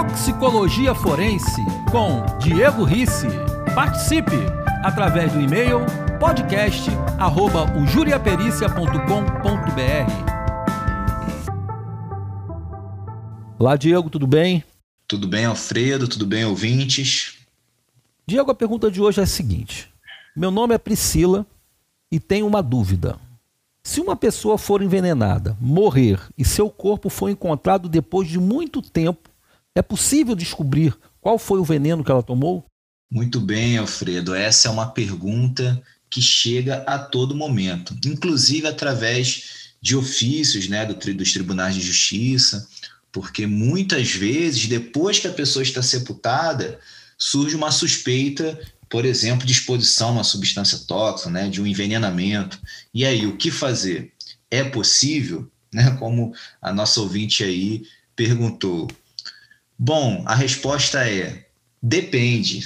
Toxicologia Forense com Diego Risse. Participe através do e-mail podcast@ujuriapericia.com.br. Olá, Diego, tudo bem? Tudo bem, Alfredo? Tudo bem, ouvintes? Diego, a pergunta de hoje é a seguinte: Meu nome é Priscila e tenho uma dúvida. Se uma pessoa for envenenada, morrer e seu corpo for encontrado depois de muito tempo, é possível descobrir qual foi o veneno que ela tomou? Muito bem, Alfredo. Essa é uma pergunta que chega a todo momento, inclusive através de ofícios né, do, dos tribunais de justiça, porque muitas vezes, depois que a pessoa está sepultada, surge uma suspeita, por exemplo, de exposição a uma substância tóxica, né, de um envenenamento. E aí, o que fazer? É possível? Né, como a nossa ouvinte aí perguntou. Bom, a resposta é depende.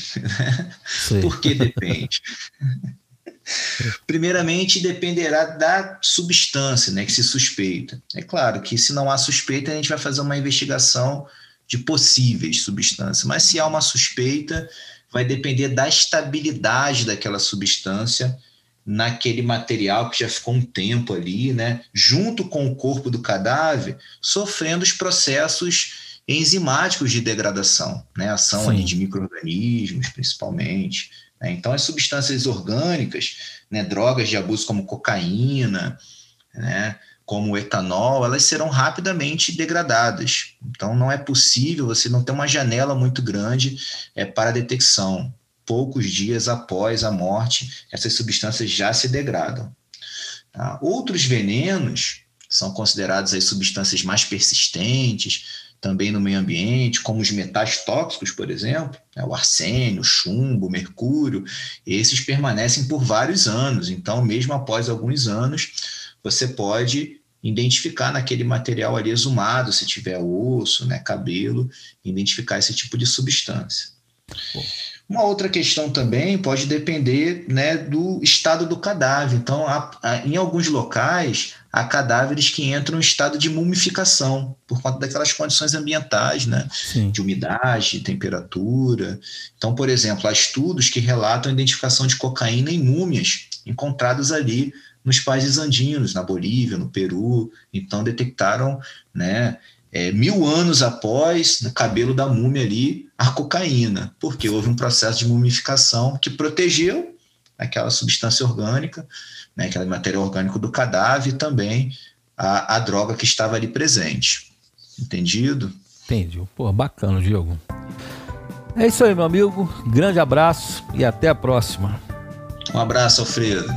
Por que depende? Primeiramente, dependerá da substância né, que se suspeita. É claro que se não há suspeita, a gente vai fazer uma investigação de possíveis substâncias, mas se há uma suspeita, vai depender da estabilidade daquela substância naquele material que já ficou um tempo ali, né, junto com o corpo do cadáver, sofrendo os processos enzimáticos de degradação, né, ação de micro-organismos, principalmente. Né? Então, as substâncias orgânicas, né, drogas de abuso como cocaína, né, como etanol, elas serão rapidamente degradadas. Então, não é possível você não ter uma janela muito grande é, para detecção. Poucos dias após a morte, essas substâncias já se degradam. Tá? Outros venenos são considerados as substâncias mais persistentes, também no meio ambiente, como os metais tóxicos, por exemplo, né, o arsênio, chumbo, mercúrio, esses permanecem por vários anos. Então, mesmo após alguns anos, você pode identificar naquele material ali exumado, se tiver osso, né, cabelo, identificar esse tipo de substância. Bom. Uma outra questão também pode depender né, do estado do cadáver. Então, há, há, em alguns locais, há cadáveres que entram em estado de mumificação, por conta daquelas condições ambientais, né? de umidade, temperatura. Então, por exemplo, há estudos que relatam a identificação de cocaína em múmias encontradas ali nos países andinos, na Bolívia, no Peru. Então, detectaram né, é, mil anos após, no cabelo da múmia ali, a cocaína, porque houve um processo de mumificação que protegeu aquela substância orgânica, né, aquele material orgânico do cadáver e também a, a droga que estava ali presente. Entendido? Entendi. Pô, bacana, Diego. É isso aí, meu amigo. Grande abraço e até a próxima. Um abraço, Alfredo.